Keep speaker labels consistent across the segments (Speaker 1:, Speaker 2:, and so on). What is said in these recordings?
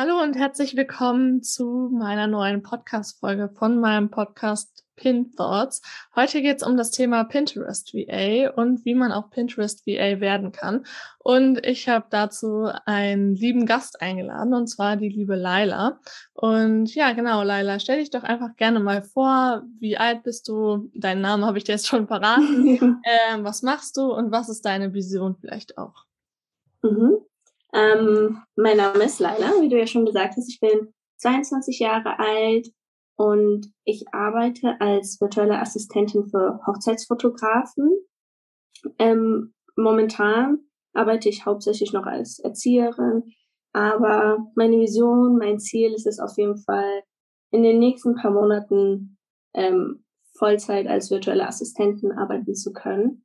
Speaker 1: Hallo und herzlich willkommen zu meiner neuen Podcast-Folge von meinem Podcast Pin Thoughts. Heute geht es um das Thema Pinterest VA und wie man auch Pinterest VA werden kann. Und ich habe dazu einen lieben Gast eingeladen, und zwar die liebe Laila. Und ja, genau, Laila, stell dich doch einfach gerne mal vor. Wie alt bist du? Deinen Namen habe ich dir jetzt schon verraten. ähm, was machst du und was ist deine Vision vielleicht auch?
Speaker 2: Mhm. Ähm, mein Name ist Laila, wie du ja schon gesagt hast. Ich bin 22 Jahre alt und ich arbeite als virtuelle Assistentin für Hochzeitsfotografen. Ähm, momentan arbeite ich hauptsächlich noch als Erzieherin, aber meine Vision, mein Ziel ist es auf jeden Fall, in den nächsten paar Monaten ähm, Vollzeit als virtuelle Assistentin arbeiten zu können.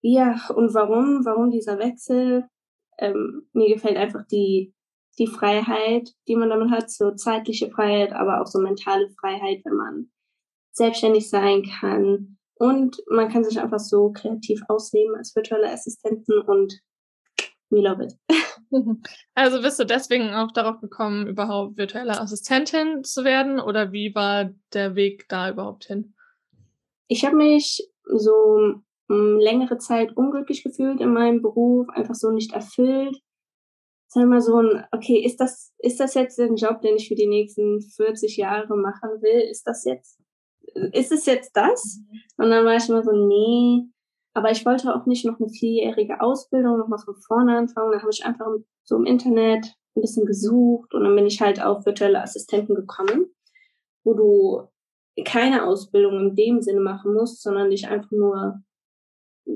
Speaker 2: Ja, und warum? Warum dieser Wechsel? Ähm, mir gefällt einfach die, die Freiheit, die man damit hat, so zeitliche Freiheit, aber auch so mentale Freiheit, wenn man selbstständig sein kann. Und man kann sich einfach so kreativ ausleben als virtuelle Assistentin und we love it.
Speaker 1: Also bist du deswegen auch darauf gekommen, überhaupt virtuelle Assistentin zu werden oder wie war der Weg da überhaupt hin?
Speaker 2: Ich habe mich so längere Zeit unglücklich gefühlt in meinem Beruf, einfach so nicht erfüllt. Sag mal so ein, okay, ist das, ist das jetzt ein Job, den ich für die nächsten 40 Jahre machen will? Ist das jetzt, ist es jetzt das? Mhm. Und dann war ich immer so, nee. Aber ich wollte auch nicht noch eine vierjährige Ausbildung nochmal von vorne anfangen. Da habe ich einfach so im Internet ein bisschen gesucht und dann bin ich halt auf virtuelle Assistenten gekommen, wo du keine Ausbildung in dem Sinne machen musst, sondern dich einfach nur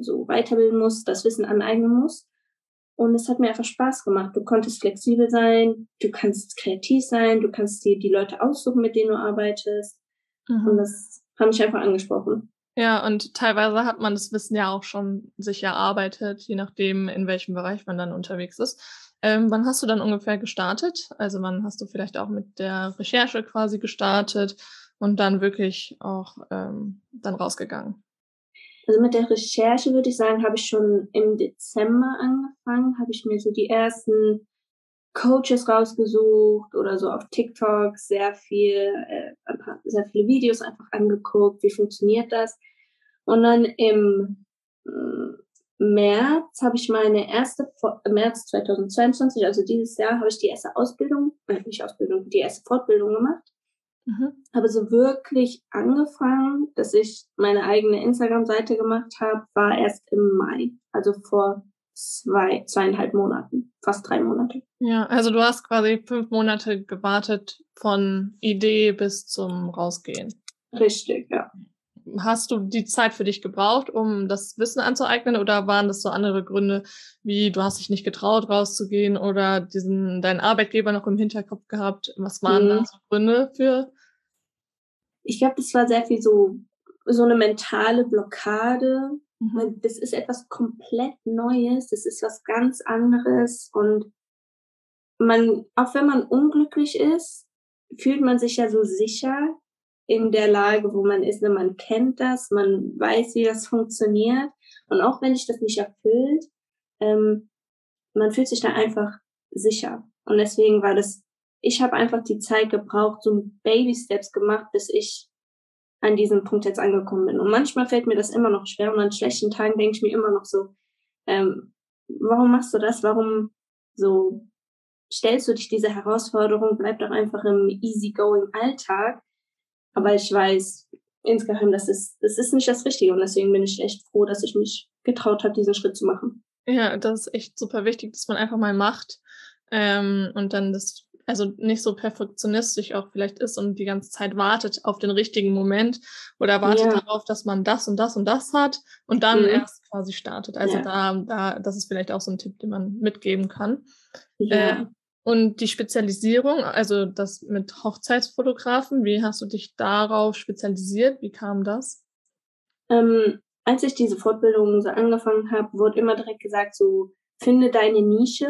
Speaker 2: so weiterbilden musst, das Wissen aneignen musst. Und es hat mir einfach Spaß gemacht. Du konntest flexibel sein, du kannst kreativ sein, du kannst dir die Leute aussuchen, mit denen du arbeitest. Mhm. Und das hat mich einfach angesprochen.
Speaker 1: Ja, und teilweise hat man das Wissen ja auch schon sich erarbeitet, je nachdem, in welchem Bereich man dann unterwegs ist. Ähm, wann hast du dann ungefähr gestartet? Also wann hast du vielleicht auch mit der Recherche quasi gestartet und dann wirklich auch ähm, dann rausgegangen?
Speaker 2: Also mit der Recherche würde ich sagen, habe ich schon im Dezember angefangen, habe ich mir so die ersten Coaches rausgesucht oder so auf TikTok sehr viel, äh, sehr viele Videos einfach angeguckt, wie funktioniert das. Und dann im äh, März habe ich meine erste, März 2022, also dieses Jahr, habe ich die erste Ausbildung, äh, nicht Ausbildung, die erste Fortbildung gemacht. Mhm. Habe so wirklich angefangen, dass ich meine eigene Instagram-Seite gemacht habe, war erst im Mai, also vor zwei, zweieinhalb Monaten, fast drei Monate.
Speaker 1: Ja, also du hast quasi fünf Monate gewartet von Idee bis zum Rausgehen.
Speaker 2: Richtig, ja.
Speaker 1: Hast du die Zeit für dich gebraucht, um das Wissen anzueignen oder waren das so andere Gründe, wie du hast dich nicht getraut rauszugehen oder diesen deinen Arbeitgeber noch im Hinterkopf gehabt? Was waren mhm. da so Gründe für?
Speaker 2: Ich glaube, das war sehr viel so so eine mentale Blockade. Mhm. Das ist etwas komplett Neues, das ist was ganz anderes und man, auch wenn man unglücklich ist, fühlt man sich ja so sicher in der Lage, wo man ist. Ne? Man kennt das, man weiß, wie das funktioniert. Und auch wenn sich das nicht erfüllt, ähm, man fühlt sich da einfach sicher. Und deswegen war das, ich habe einfach die Zeit gebraucht, so Baby Steps gemacht, bis ich an diesem Punkt jetzt angekommen bin. Und manchmal fällt mir das immer noch schwer und an schlechten Tagen denke ich mir immer noch so, ähm, warum machst du das? Warum so stellst du dich diese Herausforderung? Bleib doch einfach im easygoing Alltag. Aber ich weiß insgeheim, das ist, das ist nicht das Richtige und deswegen bin ich echt froh, dass ich mich getraut habe, diesen Schritt zu machen.
Speaker 1: Ja, das ist echt super wichtig, dass man einfach mal macht ähm, und dann das also nicht so perfektionistisch auch vielleicht ist und die ganze Zeit wartet auf den richtigen Moment oder wartet ja. darauf, dass man das und das und das hat und dann mhm. erst quasi startet. Also ja. da, da, das ist vielleicht auch so ein Tipp, den man mitgeben kann. Ja. Äh, und die Spezialisierung, also das mit Hochzeitsfotografen, wie hast du dich darauf spezialisiert? Wie kam das?
Speaker 2: Ähm, als ich diese Fortbildung so angefangen habe, wurde immer direkt gesagt, so finde deine Nische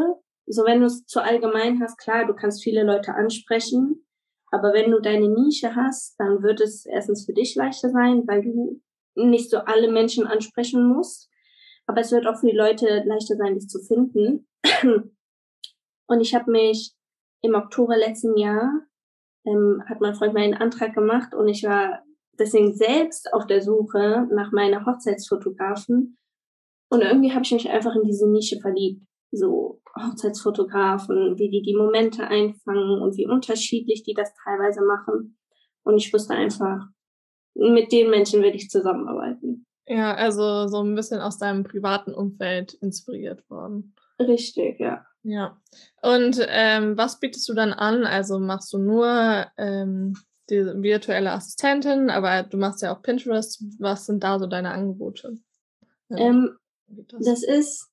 Speaker 2: so, wenn du es zu allgemein hast, klar, du kannst viele Leute ansprechen, aber wenn du deine Nische hast, dann wird es erstens für dich leichter sein, weil du nicht so alle Menschen ansprechen musst. Aber es wird auch für die Leute leichter sein, dich zu finden. Und ich habe mich im Oktober letzten Jahr, ähm, hat mein Freund mir einen Antrag gemacht und ich war deswegen selbst auf der Suche nach meiner Hochzeitsfotografen. Und irgendwie habe ich mich einfach in diese Nische verliebt so Hochzeitsfotografen, wie die die Momente einfangen und wie unterschiedlich die das teilweise machen. Und ich wusste einfach, mit den Menschen will ich zusammenarbeiten.
Speaker 1: Ja, also so ein bisschen aus deinem privaten Umfeld inspiriert worden.
Speaker 2: Richtig, ja.
Speaker 1: Ja. Und ähm, was bietest du dann an? Also machst du nur ähm, die virtuelle Assistentin, aber du machst ja auch Pinterest. Was sind da so deine Angebote?
Speaker 2: Ähm, das? das ist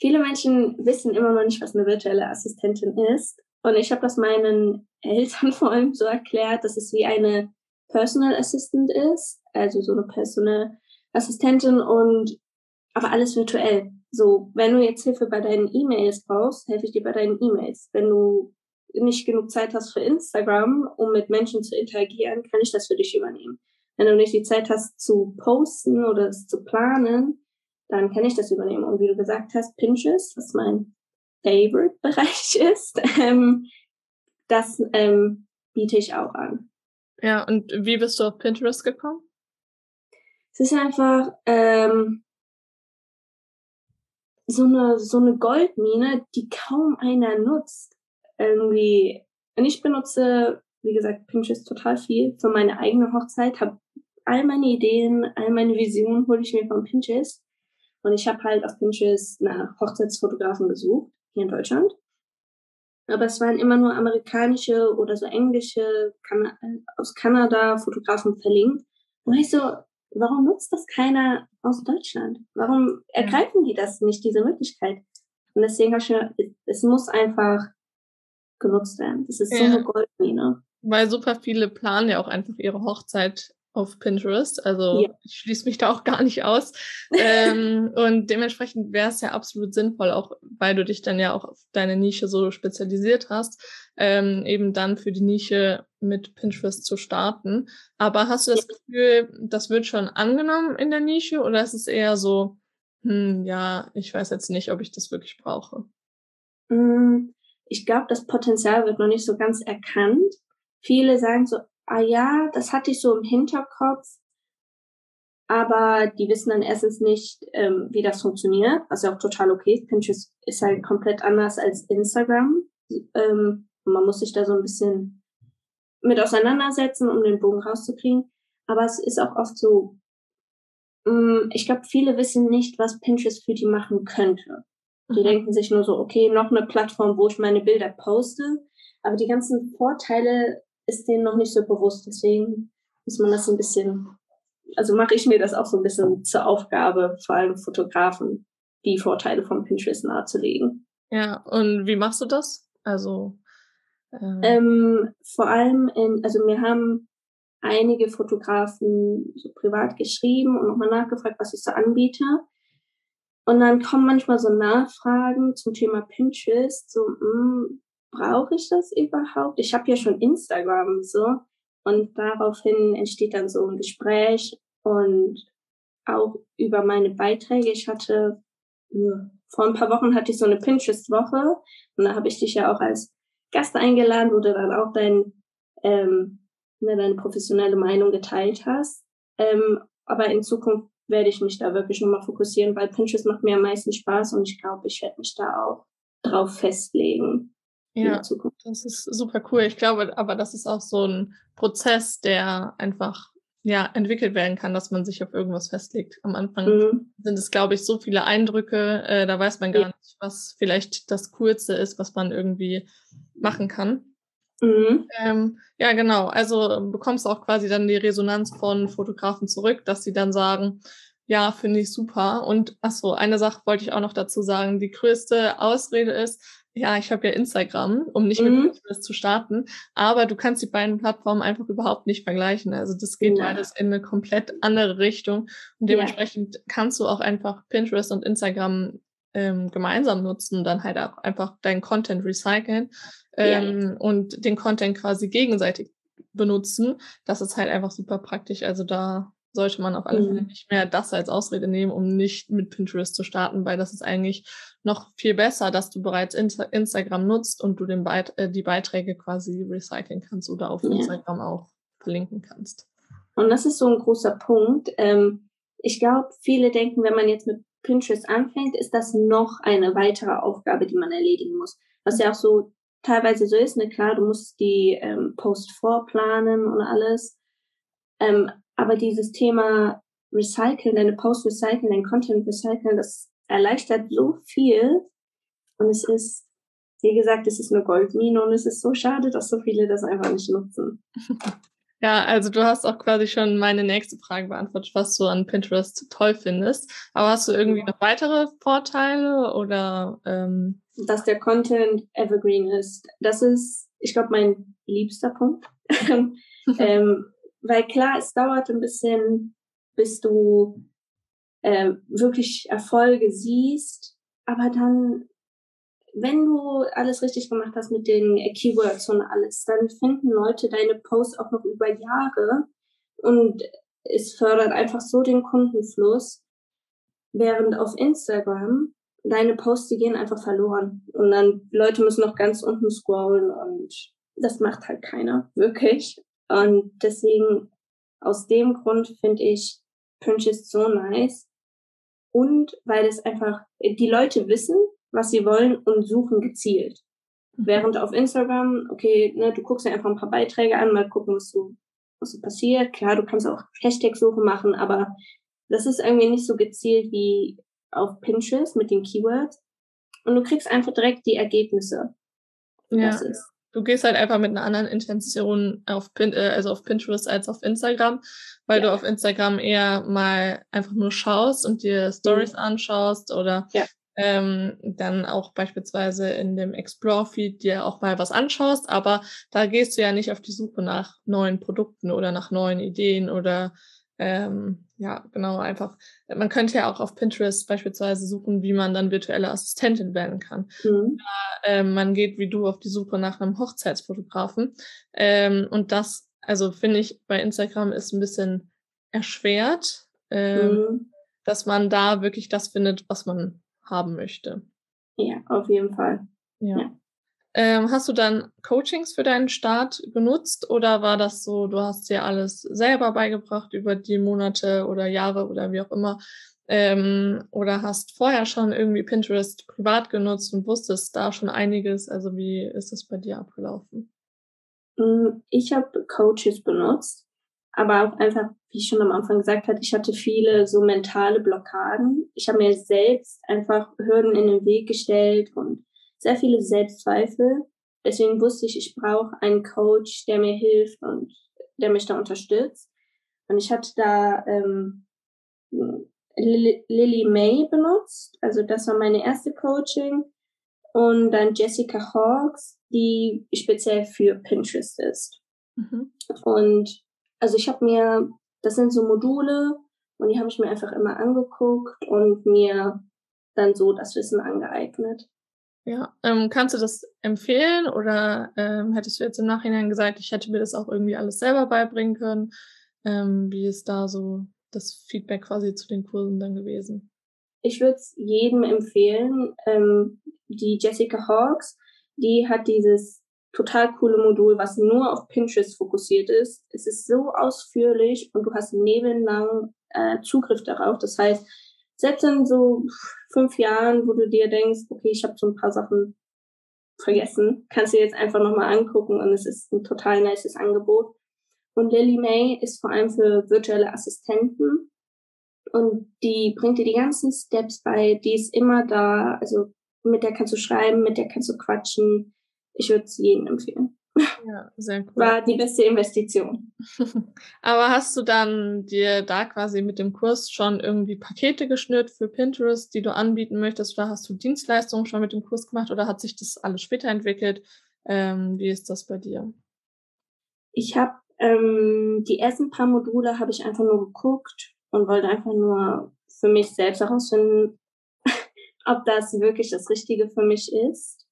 Speaker 2: Viele Menschen wissen immer noch nicht, was eine virtuelle Assistentin ist. Und ich habe das meinen Eltern vor allem so erklärt, dass es wie eine Personal Assistant ist, also so eine Personal Assistentin und aber alles virtuell. So, wenn du jetzt Hilfe bei deinen E-Mails brauchst, helfe ich dir bei deinen E-Mails. Wenn du nicht genug Zeit hast für Instagram, um mit Menschen zu interagieren, kann ich das für dich übernehmen. Wenn du nicht die Zeit hast zu posten oder es zu planen, dann kann ich das übernehmen. Und wie du gesagt hast, Pinterest, was mein Favorite-Bereich ist, ähm, das ähm, biete ich auch an.
Speaker 1: Ja, und wie bist du auf Pinterest gekommen?
Speaker 2: Es ist einfach ähm, so eine so eine Goldmine, die kaum einer nutzt. Irgendwie. Und ich benutze, wie gesagt, Pinterest total viel für meine eigene Hochzeit. Habe all meine Ideen, all meine Visionen hole ich mir von Pinterest. Und ich habe halt auf Pinterest nach Hochzeitsfotografen gesucht, hier in Deutschland. Aber es waren immer nur amerikanische oder so englische, kan aus Kanada Fotografen verlinkt. Und ich so, warum nutzt das keiner aus Deutschland? Warum ergreifen die das nicht, diese Möglichkeit? Und deswegen habe ich mir, es muss einfach genutzt werden. Das ist so ja. eine Goldmine.
Speaker 1: Weil super viele planen ja auch einfach ihre Hochzeit auf Pinterest. Also ja. ich schließe mich da auch gar nicht aus. ähm, und dementsprechend wäre es ja absolut sinnvoll, auch weil du dich dann ja auch auf deine Nische so spezialisiert hast, ähm, eben dann für die Nische mit Pinterest zu starten. Aber hast du das ja. Gefühl, das wird schon angenommen in der Nische oder ist es eher so, hm, ja, ich weiß jetzt nicht, ob ich das wirklich brauche?
Speaker 2: Mm, ich glaube, das Potenzial wird noch nicht so ganz erkannt. Viele sagen so, ah ja, das hatte ich so im Hinterkopf, aber die wissen dann erstens nicht, ähm, wie das funktioniert, was ja auch total okay ist. Pinterest ist halt komplett anders als Instagram. Ähm, man muss sich da so ein bisschen mit auseinandersetzen, um den Bogen rauszukriegen. Aber es ist auch oft so, mh, mm, ich glaube, viele wissen nicht, was Pinterest für die machen könnte. Die mhm. denken sich nur so, okay, noch eine Plattform, wo ich meine Bilder poste. Aber die ganzen Vorteile ist denen noch nicht so bewusst. Deswegen muss man das ein bisschen, also mache ich mir das auch so ein bisschen zur Aufgabe, vor allem Fotografen, die Vorteile von Pinterest nahezulegen.
Speaker 1: Ja, und wie machst du das? Also
Speaker 2: ähm, ähm, vor allem in, also mir haben einige Fotografen so privat geschrieben und nochmal nachgefragt, was ich so anbiete. Und dann kommen manchmal so Nachfragen zum Thema Pinterest, so, mh, hm, brauche ich das überhaupt? Ich habe ja schon Instagram so und daraufhin entsteht dann so ein Gespräch und auch über meine Beiträge. Ich hatte vor ein paar Wochen hatte ich so eine Pinterest-Woche und da habe ich dich ja auch als Gast eingeladen, wo du dann auch dein, ähm, ne, deine professionelle Meinung geteilt hast. Ähm, aber in Zukunft werde ich mich da wirklich nochmal fokussieren, weil Pinterest macht mir am meisten Spaß und ich glaube, ich werde mich da auch drauf festlegen
Speaker 1: ja, Das ist super cool. Ich glaube aber, das ist auch so ein Prozess, der einfach ja, entwickelt werden kann, dass man sich auf irgendwas festlegt. Am Anfang mhm. sind es, glaube ich, so viele Eindrücke, äh, da weiß man gar ja. nicht, was vielleicht das Coolste ist, was man irgendwie machen kann. Mhm. Ähm, ja, genau. Also bekommst du auch quasi dann die Resonanz von Fotografen zurück, dass sie dann sagen, ja, finde ich super. Und ach so, eine Sache wollte ich auch noch dazu sagen. Die größte Ausrede ist, ja, ich habe ja Instagram, um nicht mhm. mit Pinterest zu starten, aber du kannst die beiden Plattformen einfach überhaupt nicht vergleichen. Also das geht ja. beides in eine komplett andere Richtung und dementsprechend ja. kannst du auch einfach Pinterest und Instagram ähm, gemeinsam nutzen und dann halt auch einfach deinen Content recyceln ähm, ja. und den Content quasi gegenseitig benutzen. Das ist halt einfach super praktisch. Also da sollte man auf alle Fälle mhm. nicht mehr das als Ausrede nehmen, um nicht mit Pinterest zu starten, weil das ist eigentlich noch viel besser, dass du bereits Insta Instagram nutzt und du den Beit äh, die Beiträge quasi recyceln kannst oder auf ja. Instagram auch verlinken kannst.
Speaker 2: Und das ist so ein großer Punkt. Ähm, ich glaube, viele denken, wenn man jetzt mit Pinterest anfängt, ist das noch eine weitere Aufgabe, die man erledigen muss. Was ja auch so teilweise so ist, ne, klar, du musst die ähm, Post vorplanen und alles. Ähm, aber dieses Thema Recyceln, deine Post recyceln, dein Content recyceln, das erleichtert so viel. Und es ist, wie gesagt, es ist eine Goldmine und es ist so schade, dass so viele das einfach nicht nutzen.
Speaker 1: Ja, also du hast auch quasi schon meine nächste Frage beantwortet, was du an Pinterest toll findest. Aber hast du irgendwie noch weitere Vorteile oder? Ähm
Speaker 2: Dass der Content evergreen ist. Das ist, ich glaube, mein liebster Punkt. ähm, weil klar, es dauert ein bisschen, bis du äh, wirklich Erfolge siehst, aber dann, wenn du alles richtig gemacht hast mit den Keywords und alles, dann finden Leute deine Posts auch noch über Jahre und es fördert einfach so den Kundenfluss, während auf Instagram deine Posts, die gehen einfach verloren und dann Leute müssen noch ganz unten scrollen und das macht halt keiner, wirklich. Und deswegen, aus dem Grund finde ich Pinterest so nice. Und weil es einfach, die Leute wissen, was sie wollen und suchen gezielt. Mhm. Während auf Instagram, okay, ne, du guckst dir einfach ein paar Beiträge an, mal gucken, was so, was so passiert. Klar, du kannst auch Hashtag-Suche machen, aber das ist irgendwie nicht so gezielt wie auf Pinterest mit den Keywords. Und du kriegst einfach direkt die Ergebnisse.
Speaker 1: Ja. Das ist du gehst halt einfach mit einer anderen Intention auf Pin äh, also auf Pinterest als auf Instagram, weil ja. du auf Instagram eher mal einfach nur schaust und dir Stories mhm. anschaust oder ja. ähm, dann auch beispielsweise in dem Explore-Feed dir auch mal was anschaust, aber da gehst du ja nicht auf die Suche nach neuen Produkten oder nach neuen Ideen oder ähm, ja, genau, einfach. Man könnte ja auch auf Pinterest beispielsweise suchen, wie man dann virtuelle Assistentin werden kann. Mhm. Ja, ähm, man geht wie du auf die Suche nach einem Hochzeitsfotografen. Ähm, und das, also finde ich, bei Instagram ist ein bisschen erschwert, ähm, mhm. dass man da wirklich das findet, was man haben möchte.
Speaker 2: Ja, auf jeden Fall.
Speaker 1: ja. ja. Ähm, hast du dann Coachings für deinen Start genutzt oder war das so, du hast dir alles selber beigebracht über die Monate oder Jahre oder wie auch immer? Ähm, oder hast vorher schon irgendwie Pinterest privat genutzt und wusstest da schon einiges? Also wie ist das bei dir abgelaufen?
Speaker 2: Mm, ich habe Coaches benutzt, aber auch einfach, wie ich schon am Anfang gesagt hatte, ich hatte viele so mentale Blockaden. Ich habe mir selbst einfach Hürden in den Weg gestellt und sehr viele Selbstzweifel. Deswegen wusste ich, ich brauche einen Coach, der mir hilft und der mich da unterstützt. Und ich hatte da ähm, Lily May benutzt, also das war meine erste Coaching. Und dann Jessica Hawks, die speziell für Pinterest ist. Mhm. Und also ich habe mir, das sind so Module und die habe ich mir einfach immer angeguckt und mir dann so das Wissen angeeignet.
Speaker 1: Ja, ähm, kannst du das empfehlen oder ähm, hättest du jetzt im Nachhinein gesagt, ich hätte mir das auch irgendwie alles selber beibringen können? Ähm, wie ist da so das Feedback quasi zu den Kursen dann gewesen?
Speaker 2: Ich würde es jedem empfehlen. Ähm, die Jessica Hawks, die hat dieses total coole Modul, was nur auf Pinterest fokussiert ist. Es ist so ausführlich und du hast nebenlang äh, Zugriff darauf. Das heißt, selbst in so fünf Jahren, wo du dir denkst, okay, ich habe so ein paar Sachen vergessen, kannst du jetzt einfach nochmal angucken und es ist ein total nices Angebot. Und Lily May ist vor allem für virtuelle Assistenten. Und die bringt dir die ganzen Steps bei. Die ist immer da. Also mit der kannst du schreiben, mit der kannst du quatschen. Ich würde es jedem empfehlen.
Speaker 1: Ja, sehr cool.
Speaker 2: War die beste Investition.
Speaker 1: Aber hast du dann dir da quasi mit dem Kurs schon irgendwie Pakete geschnürt für Pinterest, die du anbieten möchtest? Oder hast du Dienstleistungen schon mit dem Kurs gemacht oder hat sich das alles später entwickelt? Ähm, wie ist das bei dir?
Speaker 2: Ich habe ähm, die ersten paar Module habe ich einfach nur geguckt und wollte einfach nur für mich selbst herausfinden, ob das wirklich das Richtige für mich ist.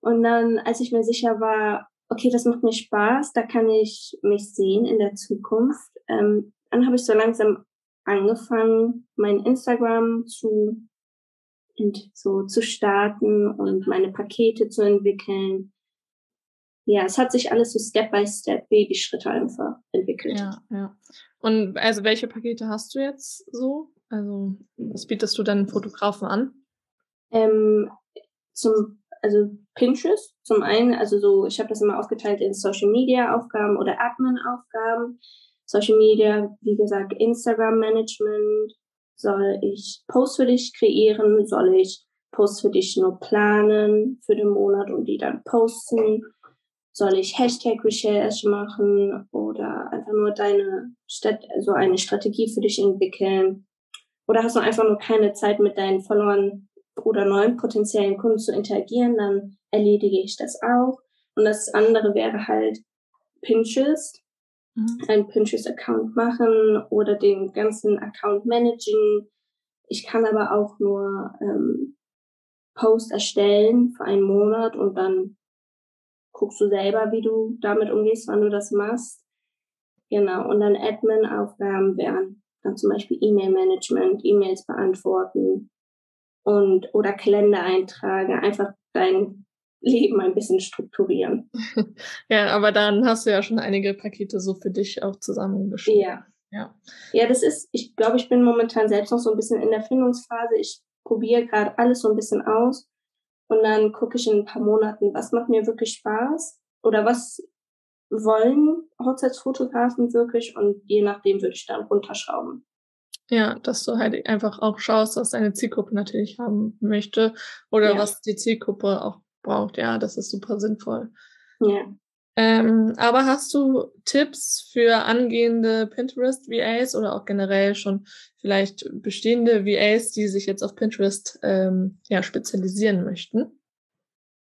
Speaker 2: Und dann, als ich mir sicher war, okay, das macht mir Spaß, da kann ich mich sehen in der Zukunft, ähm, dann habe ich so langsam angefangen, mein Instagram zu so zu starten und meine Pakete zu entwickeln. Ja, es hat sich alles so Step by Step, Babyschritte einfach entwickelt.
Speaker 1: Ja, ja. Und also welche Pakete hast du jetzt so? Also was bietest du deinen Fotografen an?
Speaker 2: Ähm, zum also Pinterest zum einen, also so, ich habe das immer aufgeteilt in Social Media Aufgaben oder Admin Aufgaben. Social Media, wie gesagt, Instagram Management. Soll ich Posts für dich kreieren? Soll ich Posts für dich nur planen für den Monat und die dann posten? Soll ich Hashtag Recherche machen oder einfach nur deine Stadt, so eine Strategie für dich entwickeln? Oder hast du einfach nur keine Zeit mit deinen Followern oder neuen potenziellen Kunden zu interagieren, dann erledige ich das auch. Und das andere wäre halt Pinterest, mhm. einen Pinterest-Account machen oder den ganzen Account managen. Ich kann aber auch nur ähm, Post erstellen für einen Monat und dann guckst du selber, wie du damit umgehst, wann du das machst. Genau. Und dann Admin-Aufgaben wären dann zum Beispiel E-Mail-Management, E-Mails beantworten, und oder Kalender eintrage, einfach dein Leben ein bisschen strukturieren.
Speaker 1: ja, aber dann hast du ja schon einige Pakete so für dich auch zusammengeschrieben.
Speaker 2: Ja. Ja. Ja, das ist, ich glaube, ich bin momentan selbst noch so ein bisschen in der Findungsphase. Ich probiere gerade alles so ein bisschen aus und dann gucke ich in ein paar Monaten, was macht mir wirklich Spaß oder was wollen Hochzeitsfotografen wirklich und je nachdem würde ich dann runterschrauben.
Speaker 1: Ja, dass du halt einfach auch schaust, was deine Zielgruppe natürlich haben möchte oder ja. was die Zielgruppe auch braucht. Ja, das ist super sinnvoll.
Speaker 2: Ja.
Speaker 1: Ähm, aber hast du Tipps für angehende Pinterest-VAs oder auch generell schon vielleicht bestehende VAs, die sich jetzt auf Pinterest ähm, ja, spezialisieren möchten?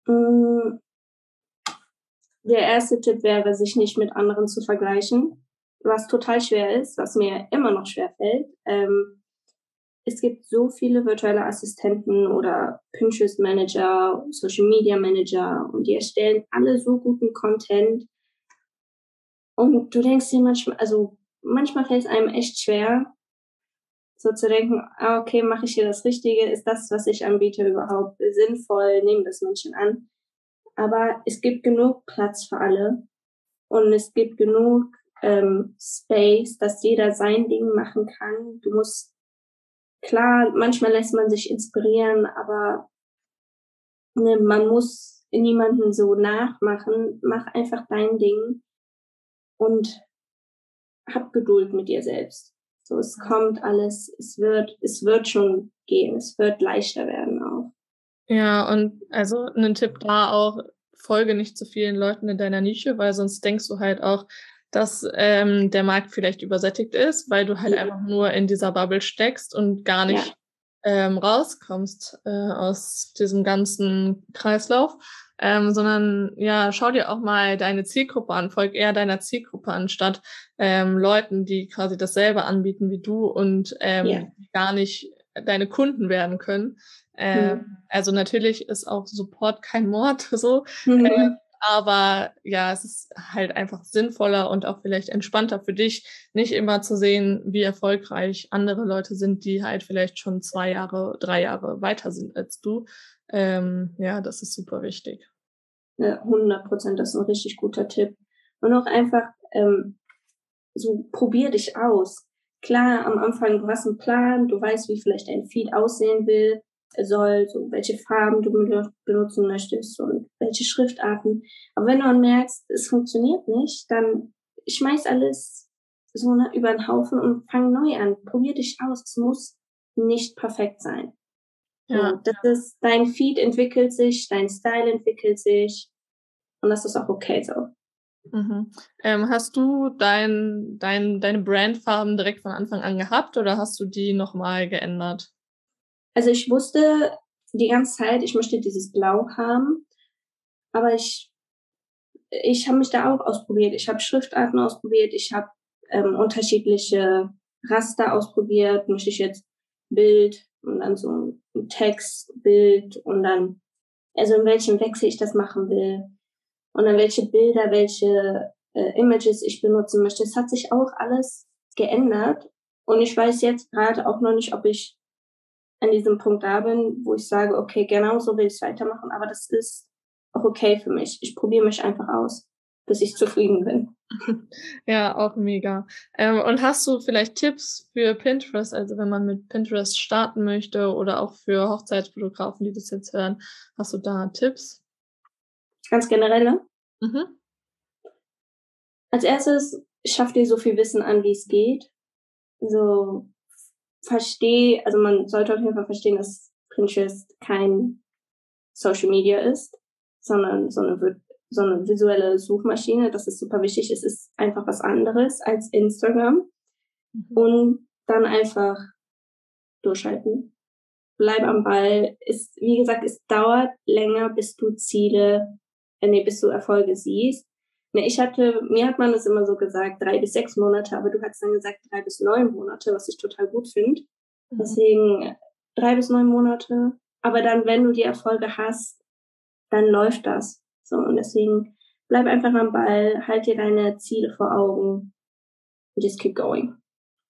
Speaker 2: Mm. Der erste Tipp wäre, sich nicht mit anderen zu vergleichen was total schwer ist, was mir immer noch schwer fällt. Ähm, es gibt so viele virtuelle Assistenten oder Pinterest Manager, Social Media Manager und die erstellen alle so guten Content. Und du denkst dir manchmal, also manchmal fällt es einem echt schwer, so zu denken, ah, okay, mache ich hier das Richtige? Ist das, was ich anbiete, überhaupt sinnvoll? Nehmen das Menschen an? Aber es gibt genug Platz für alle und es gibt genug ähm, Space, dass jeder sein Ding machen kann. Du musst, klar, manchmal lässt man sich inspirieren, aber ne, man muss niemanden so nachmachen. Mach einfach dein Ding und hab Geduld mit dir selbst. So, es kommt alles, es wird, es wird schon gehen, es wird leichter werden auch.
Speaker 1: Ja, und also ein Tipp da auch, folge nicht zu vielen Leuten in deiner Nische, weil sonst denkst du halt auch, dass ähm, der Markt vielleicht übersättigt ist, weil du halt ja. einfach nur in dieser Bubble steckst und gar nicht ja. ähm, rauskommst äh, aus diesem ganzen Kreislauf. Ähm, sondern ja, schau dir auch mal deine Zielgruppe an, folg eher deiner Zielgruppe anstatt ähm, Leuten, die quasi dasselbe anbieten wie du und ähm, ja. gar nicht deine Kunden werden können. Ähm, mhm. Also natürlich ist auch Support kein Mord so. Mhm. Äh, aber ja, es ist halt einfach sinnvoller und auch vielleicht entspannter für dich, nicht immer zu sehen, wie erfolgreich andere Leute sind, die halt vielleicht schon zwei Jahre, drei Jahre weiter sind als du. Ähm, ja, das ist super wichtig.
Speaker 2: Ja, 100 Prozent, das ist ein richtig guter Tipp. Und auch einfach ähm, so probier dich aus. Klar, am Anfang, du hast einen Plan, du weißt, wie vielleicht dein Feed aussehen will, soll, so welche Farben du benutzen möchtest und welche Schriftarten. Aber wenn du dann merkst, es funktioniert nicht, dann schmeiß alles so ne, über den Haufen und fang neu an. Probier dich aus. Es muss nicht perfekt sein. Ja. das ist, dein Feed entwickelt sich, dein Style entwickelt sich und das ist auch okay so.
Speaker 1: Mhm. Ähm, hast du dein, dein, deine Brandfarben direkt von Anfang an gehabt oder hast du die nochmal geändert?
Speaker 2: Also ich wusste die ganze Zeit, ich möchte dieses Blau haben, aber ich, ich habe mich da auch ausprobiert. Ich habe Schriftarten ausprobiert, ich habe ähm, unterschiedliche Raster ausprobiert. Möchte ich jetzt Bild und dann so ein Text, Bild und dann, also in welchem Wechsel ich das machen will und dann welche Bilder, welche äh, Images ich benutzen möchte. Es hat sich auch alles geändert und ich weiß jetzt gerade auch noch nicht, ob ich an diesem Punkt da bin, wo ich sage, okay, genau so will ich es weitermachen, aber das ist auch okay für mich. Ich probiere mich einfach aus, bis ich zufrieden bin.
Speaker 1: Ja, auch mega. Ähm, und hast du vielleicht Tipps für Pinterest, also wenn man mit Pinterest starten möchte oder auch für Hochzeitsfotografen, die das jetzt hören, hast du da Tipps?
Speaker 2: Ganz generell, ne? Mhm. Als erstes, schaff dir so viel Wissen an, wie es geht. So, versteh, also man sollte auf jeden Fall verstehen, dass Pinterest kein Social Media ist, sondern so eine, so eine visuelle Suchmaschine. Das ist super wichtig. Es ist einfach was anderes als Instagram. Mhm. Und dann einfach durchhalten. Bleib am Ball. Ist, wie gesagt, es dauert länger, bis du Ziele, äh, nee, bis du Erfolge siehst. Ne, ich hatte, mir hat man das immer so gesagt, drei bis sechs Monate, aber du hast dann gesagt drei bis neun Monate, was ich total gut finde. Mhm. Deswegen drei bis neun Monate. Aber dann, wenn du die Erfolge hast, dann läuft das. So, und deswegen bleib einfach am Ball, halt dir deine Ziele vor Augen und just keep going.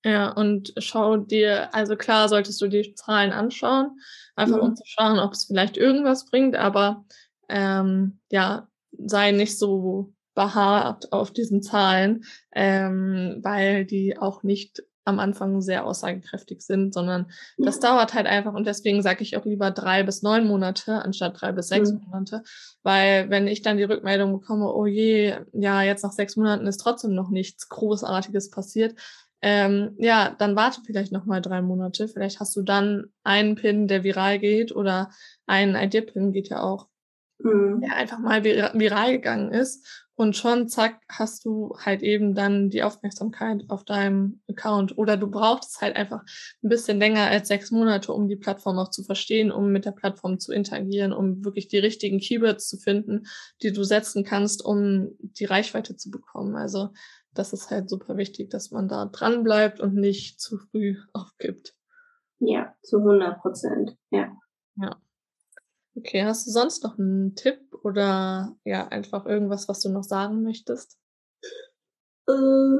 Speaker 1: Ja, und schau dir, also klar solltest du die Zahlen anschauen, einfach mhm. um zu schauen, ob es vielleicht irgendwas bringt, aber ähm, ja, sei nicht so beharrt auf diesen Zahlen, ähm, weil die auch nicht am Anfang sehr aussagekräftig sind, sondern das dauert halt einfach. Und deswegen sage ich auch lieber drei bis neun Monate anstatt drei bis sechs mhm. Monate, weil wenn ich dann die Rückmeldung bekomme, oh je, ja, jetzt nach sechs Monaten ist trotzdem noch nichts Großartiges passiert, ähm, ja, dann warte vielleicht noch mal drei Monate, vielleicht hast du dann einen Pin, der viral geht oder ein ID-Pin geht ja auch, mhm. der einfach mal viral gegangen ist und schon, zack, hast du halt eben dann die Aufmerksamkeit auf deinem Account. Oder du brauchst halt einfach ein bisschen länger als sechs Monate, um die Plattform auch zu verstehen, um mit der Plattform zu interagieren, um wirklich die richtigen Keywords zu finden, die du setzen kannst, um die Reichweite zu bekommen. Also das ist halt super wichtig, dass man da dran bleibt und nicht zu früh aufgibt.
Speaker 2: Ja, zu 100 Prozent, ja.
Speaker 1: Ja. Okay, hast du sonst noch einen Tipp oder ja, einfach irgendwas, was du noch sagen möchtest?
Speaker 2: Äh,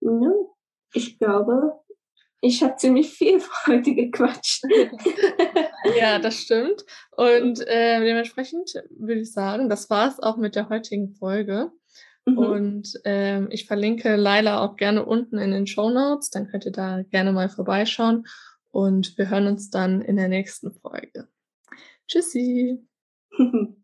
Speaker 2: ne, ich glaube, ich habe ziemlich viel heute gequatscht.
Speaker 1: ja, das stimmt. Und äh, dementsprechend würde ich sagen, das war es auch mit der heutigen Folge. Mhm. Und ähm, ich verlinke Laila auch gerne unten in den Show Notes. Dann könnt ihr da gerne mal vorbeischauen. Und wir hören uns dann in der nächsten Folge. Tschüssi. 哼 哼